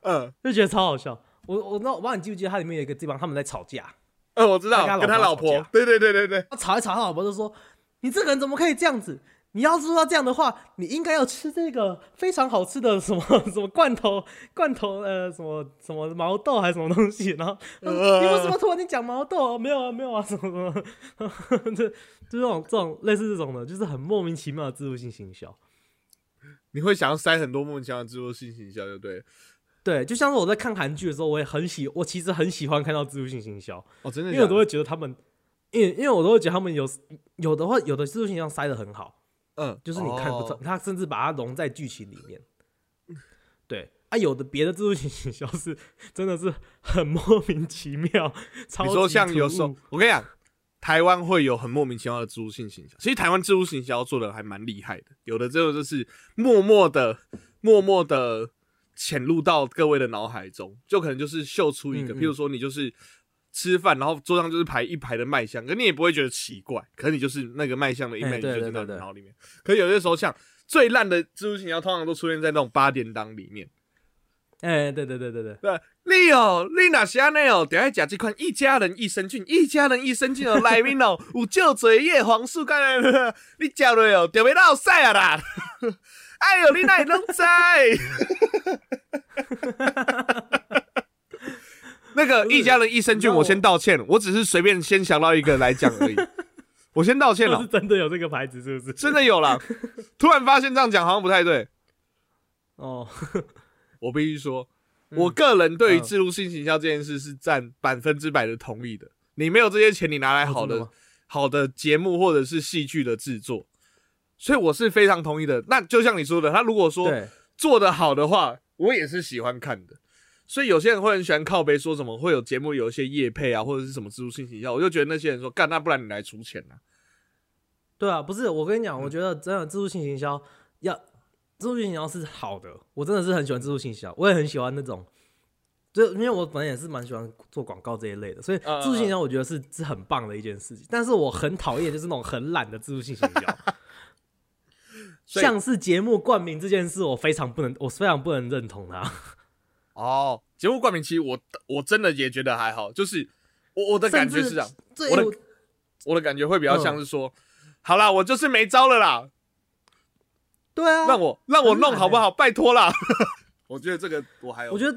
嗯。就觉得超好笑。我我那我不知道你记不记得它里面有一个地方他们在吵架，嗯，我知道，他跟他老婆对对对对对，他吵一吵，他老婆就说：“你这个人怎么可以这样子？你要是说这样的话，你应该要吃这个非常好吃的什么 什么罐头罐头呃什么什么毛豆还是什么东西。”然后你为什么突然间讲毛豆啊？没有啊，没有啊，什么什么，这就这种这种类似这种的，就是很莫名其妙的自助性行销。你会想要塞很多莫名其妙的自助性行销，就对了。对，就像是我在看韩剧的时候，我也很喜，我其实很喜欢看到自助性行销，哦，真的的，因为我都会觉得他们，因为因为我都会觉得他们有有的话，有的自助性行销塞的很好。嗯，就是你看不哦，他甚至把它融在剧情里面。对啊，有的别的自助性行销是真的是很莫名其妙，你说像有突时候，我跟你讲，台湾会有很莫名其妙的植入性行销。其实台湾植入性行销做的还蛮厉害的，有的这个就是默默的、默默的潜入到各位的脑海中，就可能就是秀出一个，嗯嗯譬如说你就是吃饭，然后桌上就是排一排的卖相，可你也不会觉得奇怪，可你就是那个卖相的哎 image 就进到对对对对你脑里面。可有些时候像最烂的植入性行销，通常都出现在那种八点档里面。哎、对对对对对，对，你哦，你那是安尼哦，等下食这款一家人益生菌，一家人益生菌哦，内面哦有少侪叶黄素，干 你食落哦，就要落屎啊啦！哎呦，你哪会拢知？那个一家人益生菌，我我先道歉，我只是随便先想到一个来讲而已，我先道歉了是，真的有这个牌子是不是？真的有啦。突然发现这样讲好像不太对，哦，我必须说，嗯我个人对于嗯自入性行销这件事是占百分之百的同意的。你没有这些钱，你拿来好的、好的节目或者是戏剧的制作，所以我是非常同意的。那就像你说的，他如果说，做得好的话，我也是喜欢看的。所以有些人会很喜欢靠背，说什么会有节目有一些业配啊，或者是什么自助性行销，我就觉得那些人说干，那不然你来出钱啊？对啊，不是我跟你讲，嗯我觉得真的自助性行销要自助性行销是好的，我真的是很喜欢自助性行销，我也很喜欢那种就因为我本来也是蛮喜欢做广告这一类的，所以自助行销我觉得是是很棒的一件事情。但是我很讨厌就是那种很懒的自助性行销，像是节目冠名这件事，我非常不能，我非常不能认同它。哦，节目冠名其实我我真的也觉得还好，就是我我的感觉是这样，我的我的感觉会比嗯较像是说，好啦，我就是没招了啦，对啊，让我让我弄好不好？拜托啦，我觉得这个我还有，我觉得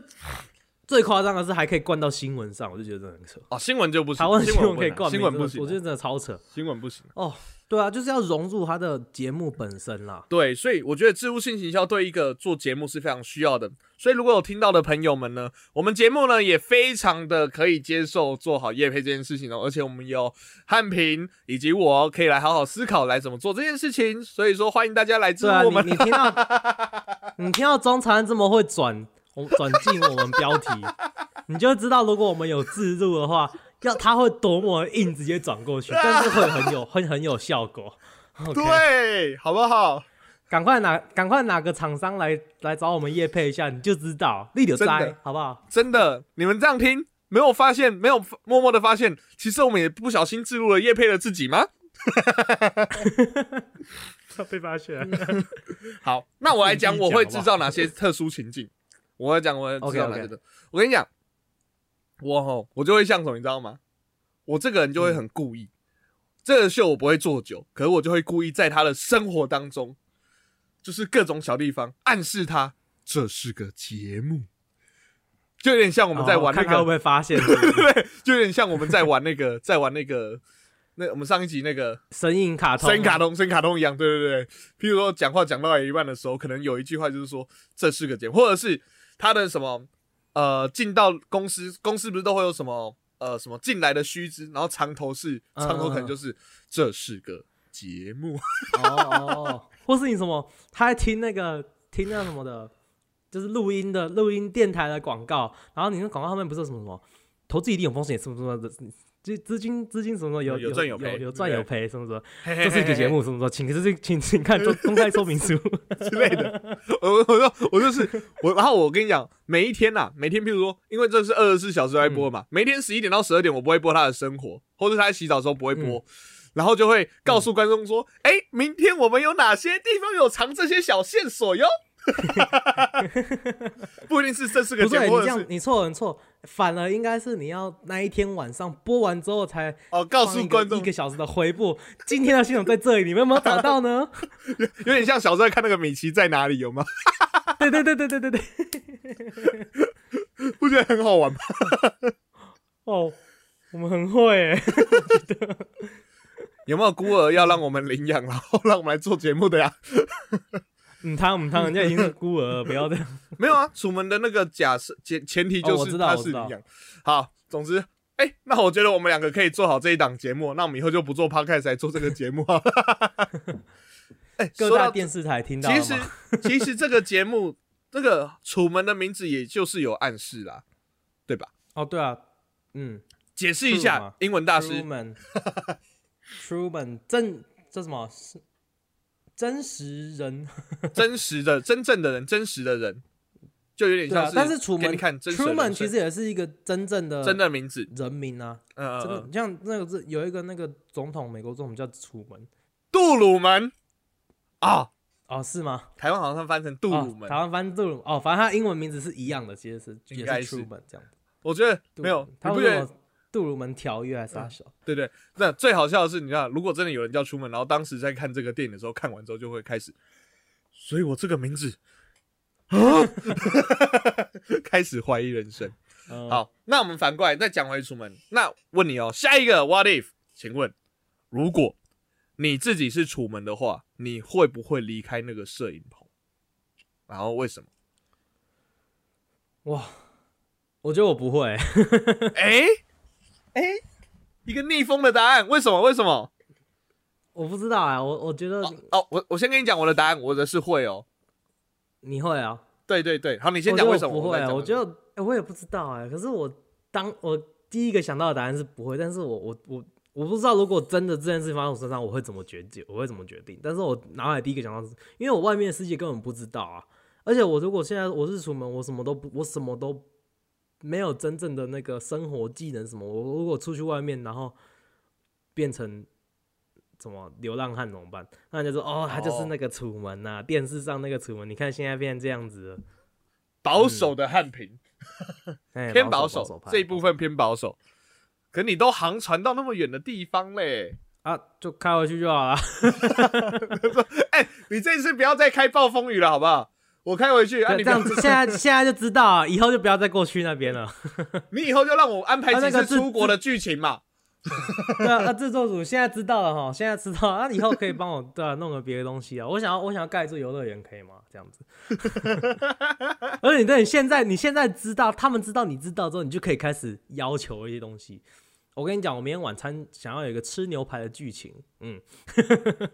最夸张的是还可以灌到新闻上，我就觉得真的很扯。哦，新闻就不行，台湾新新闻可以灌新闻不行，我觉得真的超扯新闻不行。哦。对啊，就是要融入他的节目本身啦。对，所以我觉得置入性行销对一个做节目是非常需要的。所以如果有听到的朋友们呢，我们节目呢也非常的可以接受做好业配这件事情哦，而且我们有汉平以及我可以来好好思考来怎么做这件事情。所以说欢迎大家来支持我们。你听到 你听到中长安这么会转我转进我们标题，你就知道如果我们有自入的话，要他会多么硬直接转过去，但是会很有 会很有效果。对，好不好？赶快拿赶快哪个厂商来来找我们叶配一下，你就知道立柳真的栽好不好？真的，你们这样听，没有发现，没有默默的发现，其实我们也不小心置入了叶配了自己吗？被发现。好，那我来讲，我会制造哪些特殊情境。我来讲，我会制造哪些的。我跟你讲，我吼，我就会像什么，你知道吗？我这个人就会很故意，这个秀我不会做久，可是我就会故意在他的生活当中，就是各种小地方暗示他这是个节目，就有点像我我们在玩那个，会不会发现 对，就有点像我们在玩那个，在玩那个。那我们上一集那个神隐卡通啊，声音卡通，声音卡通一样，对对对。譬如说讲话讲到一半的时候，可能有一句话就是说这是个节目，或者是他的什么呃进到公司，公司不是都会有什么呃什么进来的须知，然后长头是嗯长头可能就是这是个节目，哦哦，哦。或是你什么，他在听那个听那什么的，就是录音的录音电台的广告，然后你那广告后面不是有什么什么投资一定有风险，什么什么的，资资金资金什么什么有有赚有有赔有赚有赔什么什么，这 这是一个节目什么什么，请这是请请看公公开说明书。之类的。我我说我就是我，然后我跟你讲，每一天呐、每天譬如说，因为这是二十四小时在播嘛，每天十一点到十二点我不会播他的生活，或者他在洗澡的时候不会播。然后就会告诉观众说：“哎、明天我们有哪些地方有藏这些小线索哟？” 不一定是这是个不对，你这样你错了你错，反而应该是你要那一天晚上播完之后才哦，告诉观众一个小时的回复，今天的系统在这里，你们有没有找到呢？有点像小时候看那个米奇在哪里，有吗？对对对对对对对，不觉得很好玩吗？哦，我们很会欸。有没有孤儿要让我们领养，然后让我们来做节目的呀？嗯，他嗯他人家已经是孤儿，不要这样。没有啊，楚门的那个假设前前提就哦我知道是他我知道是领养。好，总之，哎、那我觉得我们两个可以做好这一档节目，那我们以后就不做 podcast 来做这个节目啊。哎、各说到大电视台听到了其实？其实这个节目，这个楚门的名字也就是有暗示啦，对吧？哦，对啊，嗯解释一下嘛，英文大师，Truman，Truman 真这什么是真实人？真实的、真正的人、真实的人，就有点像是但是楚门你看真实的人 Truman 生其实也是一个真正的真的名字，人名啊，嗯嗯真的嗯，像那个是有一个那个总统，美国总统叫楚门。杜鲁门。啊，哦，是吗？台湾好像翻成杜鲁哦，门台，湾翻杜鲁哦，反正他英文名字是一样的，其实是也是应该是。Truman 这样子。我觉得杜没有，他你不觉得杜鲁门条约还是啥小？对对，那最好笑的是，你看，如果真的有人叫出门，然后当时在看这个电影的时候，看完之后就会开始，所以我这个名字啊，开始怀疑人生。嗯，好，那我们反过来再讲回楚门。那问你哦，下一个 What if？请问，如果你自己是楚门的话，你会不会离开那个摄影棚？然后为什么？哇，我觉得我不会，哎哎，一个逆风的答案，为什么？为什么？我不知道啊，我我觉得哦哦，我我先跟你讲我的答案，我的是会哦。你会啊，对对对，好，你先讲为什么？我不会啊，我觉得、欸我也不知道哎、可是我当我第一个想到的答案是不会，但是我我我我不知道如果真的这件事情发生我身上，我会怎么决定，我会怎么决定？但是我脑海第一个想到是，因为我外面的世界根本不知道啊，而且我如果现在我是出门，我什么都不，我什么都没有真正的那个生活技能什么。我如果出去外面，然后变成什么流浪汉怎么办？那人家说哦，他就是那个楚门呐、电视上那个楚门。你看现在变成这样子了，保守的汉平，哎偏保守保守派这一部分偏保守。可你都航船到那么远的地方嘞，啊，就开回去就好了。哎、你这次不要再开暴风雨了，好不好？我开回去啊，你这样子，现在 现在就知道啊，以后就不要再过去那边了。你以后就让我安排几次啊那个出国的剧情嘛。对啊，那制作组现在知道了哈，现在知道了，那以后可以帮我对啊弄个别的东西啊。我想要我想要盖一座游乐园，可以吗？这样子。而且你对你现在你现在知道，他们知道你知道之后，你就可以开始要求一些东西。我跟你讲，我明天晚餐想要有一个吃牛排的剧情，嗯，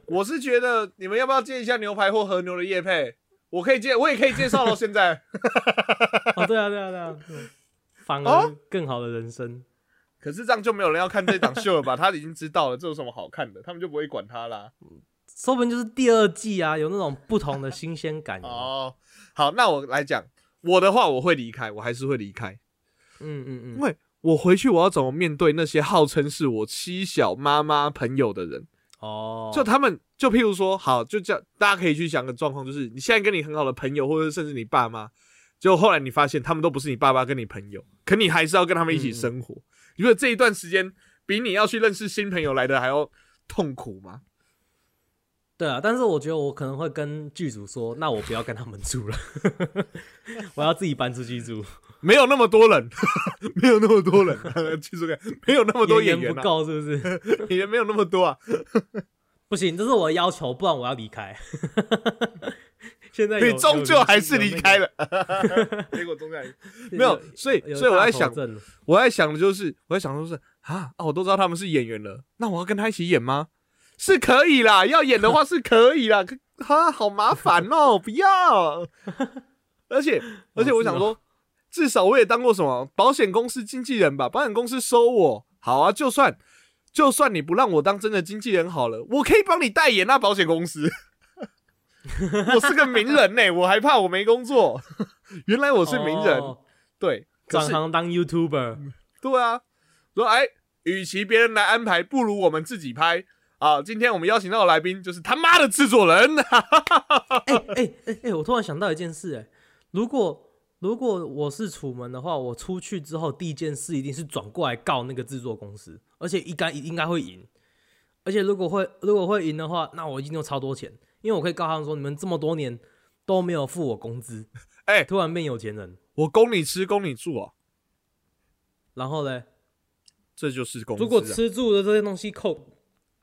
我是觉得你们要不要接一下牛排或和牛的叶配？我可以介，我也可以介绍了。现在，哦，对啊，对啊，对啊，嗯反而哦更好的人生。可是这样就没有人要看这档秀了吧？他已经知道了，这有什么好看的？他们就不会管他啦。说不定就是第二季啊，有那种不同的新鲜感。哦，哦，好，那我来讲我的话，我会离开，我还是会离开，嗯嗯嗯因，为我回去我要怎么面对那些号称是我妻小妈妈朋友的人？哦，就他们，就譬如说，好，就这样，大家可以去想个状况，就是你现在跟你很好的朋友，或者甚至你爸妈，结果后来你发现他们都不是你爸爸跟你朋友，可你还是要跟他们一起生活。你觉得这一段时间比你要去认识新朋友来的还要痛苦吗？对啊，但是我觉得我可能会跟剧组说，那我不要跟他们住了，我要自己搬出去住，没有那么多人，没有那么多人，记住看，没有那么多演员、啊，演员不够是不是？演员没有那么多啊。不行，这是我的要求，不然我要离开。现在有你终究还是离开，了，了，结果终究没有，所以所以我在想，我在想的就是，我在想的就是啊啊，我都知道他们是演员了，那我要跟他一起演吗？是可以啦，要演的话是可以啦，可哈好麻烦哦，不要。而且而且我想说，至少我也当过什么保险公司经纪人吧，保险公司收我，好啊，就算就算你不让我当真的经纪人好了，我可以帮你代言那保险公司。我是个名人呢、我还怕我没工作。原来我是名人，哦对，转行当 YouTuber，对啊，说哎，与其别人来安排，不如我们自己拍啊！今天我们邀请到的来宾就是他妈的制作人，哎哎哎哎，我突然想到一件事，哎，如果如果我是楚门的话，我出去之后第一件事一定是转过来告那个制作公司，而且应该应该会赢。而且如果会如果会赢的话，那我一定有超多钱，因为我可以告他们说，你们这么多年都没有付我工资，哎突然变有钱人，我供你吃，供你住啊，然后嘞，这就是工资、啊。如果吃住的这些东西扣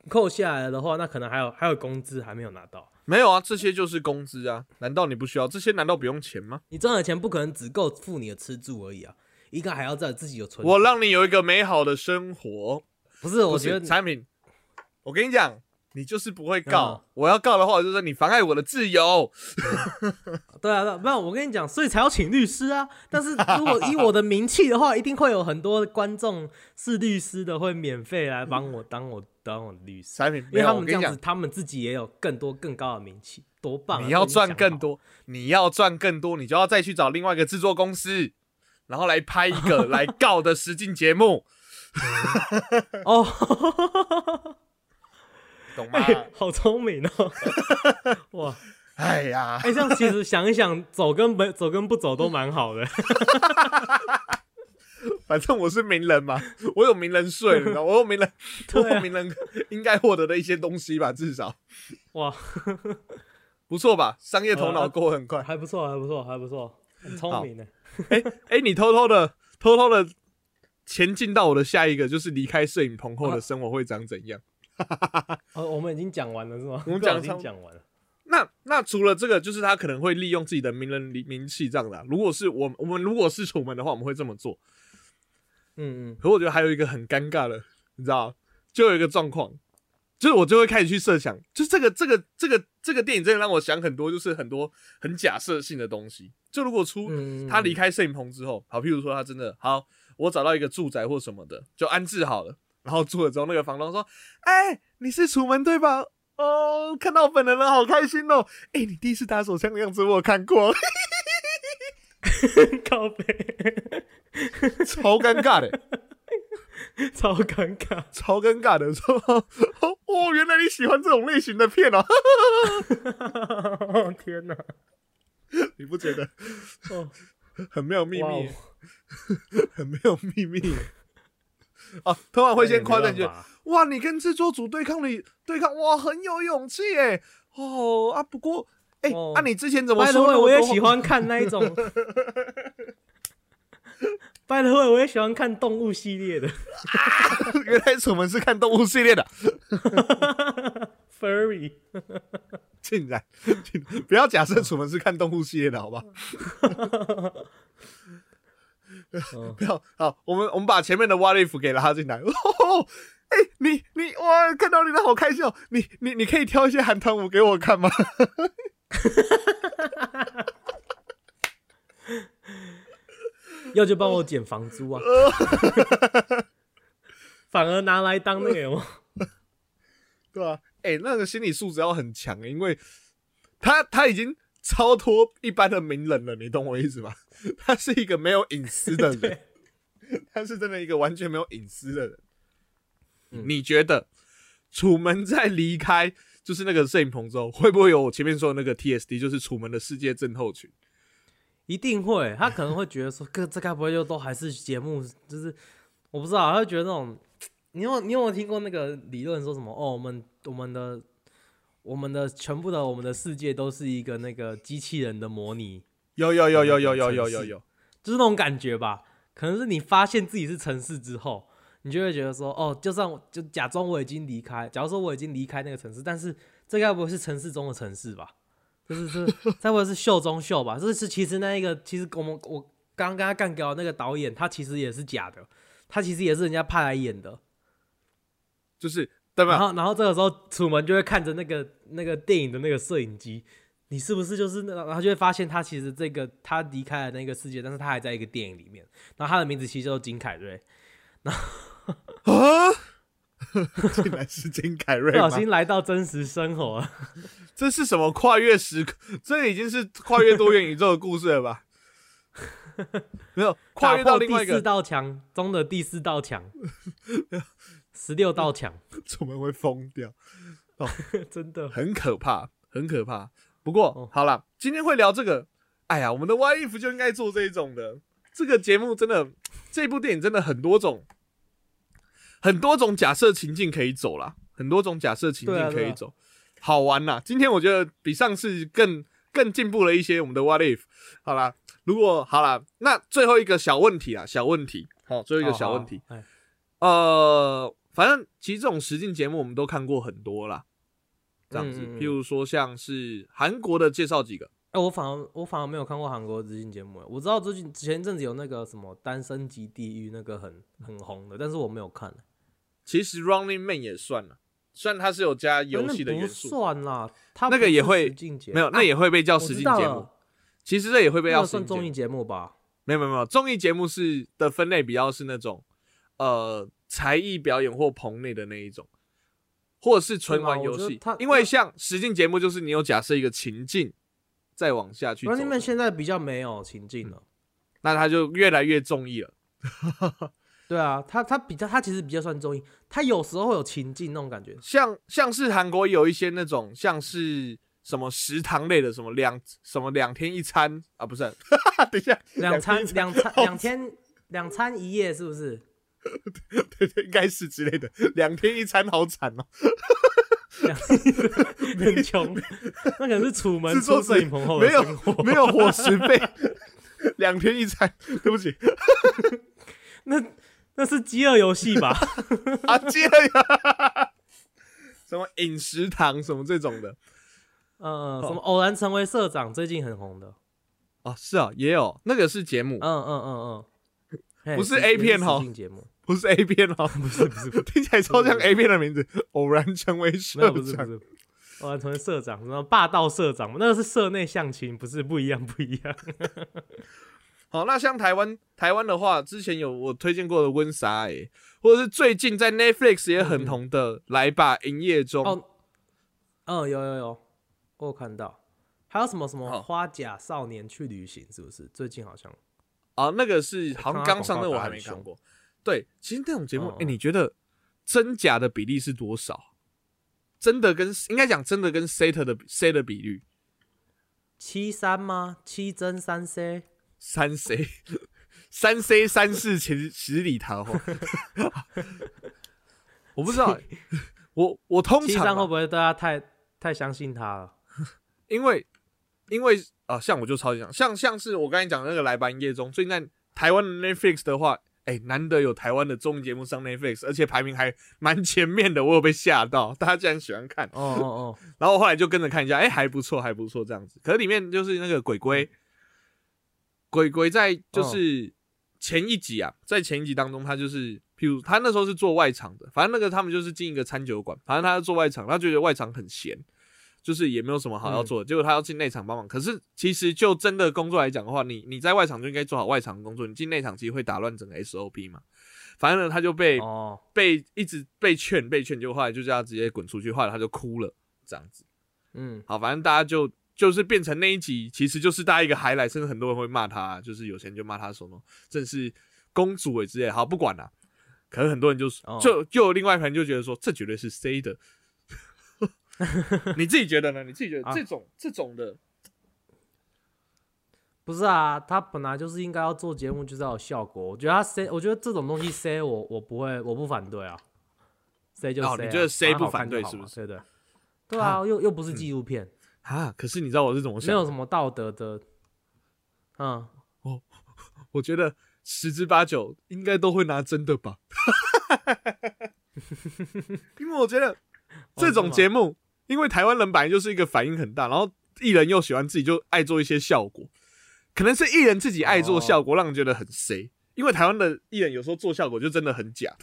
扣下来的话，那可能还有还有工资还没有拿到。没有啊，这些就是工资啊，难道你不需要这些？难道不用钱吗？你赚的钱不可能只够付你的吃住而已啊，应该还要在自己有存。我让你有一个美好的生活，不是，我觉得产品。我跟你讲，你就是不会告。嗯我要告的话，就是你妨碍我的自由。对啊，对啊，没有，我跟你讲，所以才要请律师啊。但是如果以我的名气的话，一定会有很多观众是律师的，会免费来帮我 当我当我的律师，产品，因为他们这样子他们自己也有更多更高的名气，多棒、啊！你要赚更多。你要赚更多，你就要再去找另外一个制作公司，然后来拍一个 来告的实境节目，哦，懂吗？哎好聪明哦！哇，哎呀，哎、这样其实想一想，走跟不走跟不走都蛮好的。反正我是名人嘛，我有名人税，你知道，我有名人，我名人应该获得的一些东西吧，至少哇，不错吧？商业头呃脑过很快。还不错，还不错，还不错，很聪明呢。哎、你偷偷的、偷偷的前进到我的下一个，就是离开摄影棚后的生活会长怎样？哦，我们已经讲完了是吗？我们讲差不经讲完了。那那除了这个，就是他可能会利用自己的名人名气这样的、啊。如果是我我们如果是楚门的话，我们会这么做。嗯嗯，可我觉得还有一个很尴尬的，你知道，就有一个状况，就是我就会开始去设想，就是这个这个这个这个电影真的让我想很多，就是很多很假设性的东西。就如果出嗯他离开摄影棚之后，好，譬如说他真的好，我找到一个住宅或什么的，就安置好了，然后住了之后，那个房东说：“哎、你是楚门对吧？哦，看到本人了，好开心哦！哎、你第一次打手枪的样子我有看过，靠背，超尴尬的，超尴尬。超尴尬的。说哦，原来你喜欢这种类型的片哦，天哪！你不觉得哦，很没有秘密哦，很没有秘密？啊，通常会先夸赞你觉得没办法哇，你跟制作组对抗你，对抗哇，很有勇气哎。哦啊，不过哎，你之前怎么说那么多我也喜欢看那一种。The way，我也喜欢看动物系列的 原来楚门是看动物系列的，furry。竟然，不要假设楚门是看动物系列的，好吧？嗯不要好，我们我们把前面的 What If 给拉进来。哦，哎、你你哇，看到你的好开心哦！你你你可以挑一些韩团舞给我看吗？要就帮我减房租啊，反而拿来当那个有没有对啊，哎、那个心理素质要很强，因为他他已经超脱一般的名人了，你懂我意思吗？他是一个没有隐私的人，他是真的一个完全没有隐私的人。嗯。你觉得楚门在离开就是那个摄影棚之后，会不会有我前面说的那个 TSD，就是楚门的世界症候群？一定会，他可能会觉得说，哥这该不会就都还是节目，就是我不知道，他会觉得那种，你有你有没有听过那个理论说什么？哦，我们我们的我们的全部的我们的世界都是一个那个机器人的模拟，有有有有有有有有有，就是那种感觉吧。可能是你发现自己是城市之后，你就会觉得说，哦，就算我就假装我已经离开，假如说我已经离开那个城市，但是这该不会是城市中的城市吧？就是是，该不会是秀中秀吧？这是其实那一个，其实我们我刚刚干掉那个导演，他其实也是假的，他其实也是人家派来演的。就是对吧？然后，然后这个时候，楚门就会看着那个那个电影的那个摄影机，你是不是就是那？然后就会发现他其实这个他离开了那个世界，但是他还在一个电影里面。然后他的名字其实叫做金凯瑞，啊，竟然是金凯瑞吗？不小心来到真实生活了。这是什么跨越时空？这已经是跨越多元宇宙的故事了吧？没有跨越到另外一个，第四道墙中的第四道墙，十六道墙，楚门会疯掉哦，真的。很可怕，很可怕。不过、哦好了，今天会聊这个。哎呀，我们的 Y If 就应该做这一种的。这个节目真的，这部电影真的很多种，很多种假设情境可以走啦，很多种假设情境可以走，好玩呐。今天我觉得比上次更更进步了一些。我们的 What If，好啦，如果好啦，那最后一个小问题啊，小问题，好，最后一个小问题，呃，反正其实这种实境节目我们都看过很多啦，这样子，嗯嗯嗯譬如说像是韩国的介绍几个，哎、我反而我反而没有看过韩国的知性节目，哎我知道最近前一阵子有那个什么《单身级地狱》那个很很红的，但是我没有看。其实 Running Man 也算了，虽然它是有加游戏的元素，算啦，它那个也会没有，那也会被叫实境节目。其实这也会被那叫算综艺，节目吧？没有没有没有，综艺节目是的分类比较是那种呃才艺表演或棚内的那一种，或者是纯玩游戏。因为像实境节目，就是你有假设一个情境，再往下去走 Running Man 现在比较没有情境了。那他就越来越综艺了。对啊，他他比较他其实比较算综艺，他有时候会有情境那种感觉。像像是韩国有一些那种像是什么食堂类的，什么两什么两天一餐啊，不是？等一下，两餐两餐好两天两餐一夜是不是？对对，应该是之类的，两天一餐好惨哦。两很穷，那可能是楚门制作出摄影棚后的没有。没有伙食费，两天一餐，对不起那那是饥饿游戏吧？啊，饥饿呀，什么饮食堂什么这种的嗯，什么偶然成为社长，最近很红的。哦，是啊，也有那个是节目，嗯嗯嗯嗯，不是 A 片实哦境节目，不是 A 片哦，不是不是听起来超像 A 片的名字，偶然成为没社长不是不。是，偶然成为社长，什么霸道社长，那个是社内相亲，不是不一样不一样。好，那像台湾台湾的话，之前有我推荐过的温莎哎，或者是最近在 Netflix 也很红的《来吧营业中》，哦，嗯，有有有，我有看到。还有什么什么花甲少年去旅行，是不是？最近好像啊，那个是好像刚上，那我还没看过。对，其实那种节目，哎、你觉得真假的比例是多少？真的跟应该讲真的跟 set 的 set 的比率，七三吗？七真三 C？三 C 三 C 三世十十里桃花，我不知道欸、我我通常会不会大家太太相信他了？因为因为啊，像我就超级想，像像是我刚才讲的那个来吧营业中，最近在台湾的 Netflix 的话，哎、难得有台湾的综艺节目上 Netflix，而且排名还蛮前面的，我有被吓到，大家竟然喜欢看，哦哦哦，然后我后来就跟着看一下，哎、还不错，还不错这样子。可是里面就是那个鬼鬼，鬼鬼在就是前一集啊，在前一集当中，他就是，譬如他那时候是做外场的，反正那个他们就是进一个餐酒馆，反正他做外场，他觉得外场很闲，就是也没有什么好要做的，结果他要进内场帮忙。可是其实就真的工作来讲的话，你你在外场就应该做好外场的工作，你进内场其实会打乱整个 SOP 嘛。反正呢，他就被、哦，被一直被劝被劝，就后来就叫他直接滚出去，后来他就哭了，这样子。嗯，好，反正大家就就是变成那一集，其实就是大家一个 highlight，甚至很多人会骂他，就是有些人就骂他什么，真是公主诶之类的。好，不管了。可是很多人就哦就就有另外一派人就觉得说，这绝对是 C 的。你自己觉得呢？你自己觉得啊这种、这种的，不是啊，他本来就是应该要做节目，就是要有效果。我觉得他 C，我觉得这种东西 C 我我不会，我不反对啊。C 就 C，、啊哦你觉得 C 不反对是不是嘛对对。对啊，又又不是纪录片，啊，可是你知道我是怎么想的？没有什么道德的。嗯，我觉得十之八九应该都会拿真的吧，因为我觉得这种节目，因为台湾人本来就是一个反应很大，然后艺人又喜欢自己就爱做一些效果，可能是艺人自己爱做效果，让人觉得很 C。因为台湾的艺人有时候做效果就真的很假，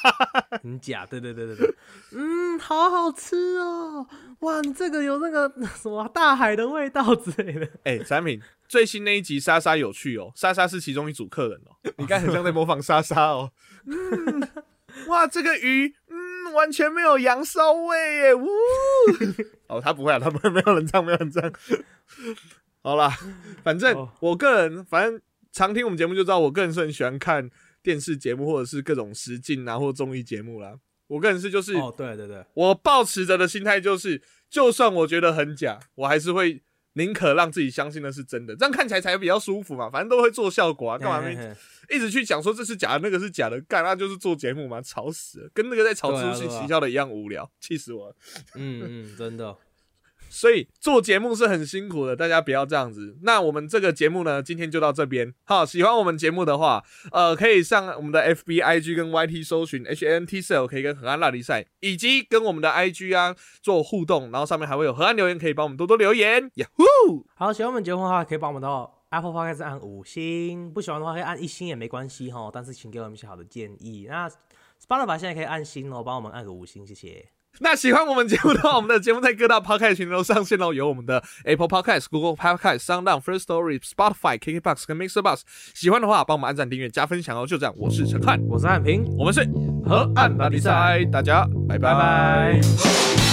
很假，对对对对对。嗯，好好吃哦！哇，你这个有那个 什么大海的味道之类的。哎、产品最新那一集莎莎有趣哦，莎莎是其中一组客人哦，你刚才很像在模仿莎莎哦。嗯，哇，这个鱼，嗯，完全没有羊骚味耶，呜。哦，他不会啊，他不会，没有人这样，没有人唱。好啦，反正哦我个人，反正常听我们节目就知道，我个人是很喜欢看电视节目或者是各种实境啊或综艺节目啦。我个人是就是，哦，对对对，我抱持着的心态就是，就算我觉得很假，我还是会宁可让自己相信的是真的，这样看起来才比较舒服嘛。反正都会做效果啊，干嘛嘿嘿嘿一直去讲说这是假的，那个是假的，干那就是做节目嘛，吵死了，跟那个在吵出戏对啊对啊行销的一样无聊，气死我了。嗯嗯，真的。所以做节目是很辛苦的，大家不要这样子。那我们这个节目呢，今天就到这边。好，喜欢我们节目的话，呃，可以上我们的 FB、IG 跟 YT 搜寻 HNT Sale，可以跟河岸拉力赛，以及跟我们的 IG 啊做互动，然后上面还会有河岸留言，可以帮我们多多留言。呀呼！好，喜欢我们节目的话，可以帮我们到 Apple Podcast 按五星，不喜欢的话可以按一星也没关系哈。但是请给我们一些好的建议。那 Spotify 现在可以按星哦，帮我们按个五星，谢谢。那喜欢我们节目的话，我们的节目在各大 Podcast 群都上线了，有我们的 Apple Podcast、Google Podcast、SoundOn、First Story、Spotify、KKBox 跟 Mixer Box。喜欢的话，帮我们按赞、订阅、加分享哦。就这样，我是陈汉，我是汉平，我们是河岸拉比赛，大家拜拜拜。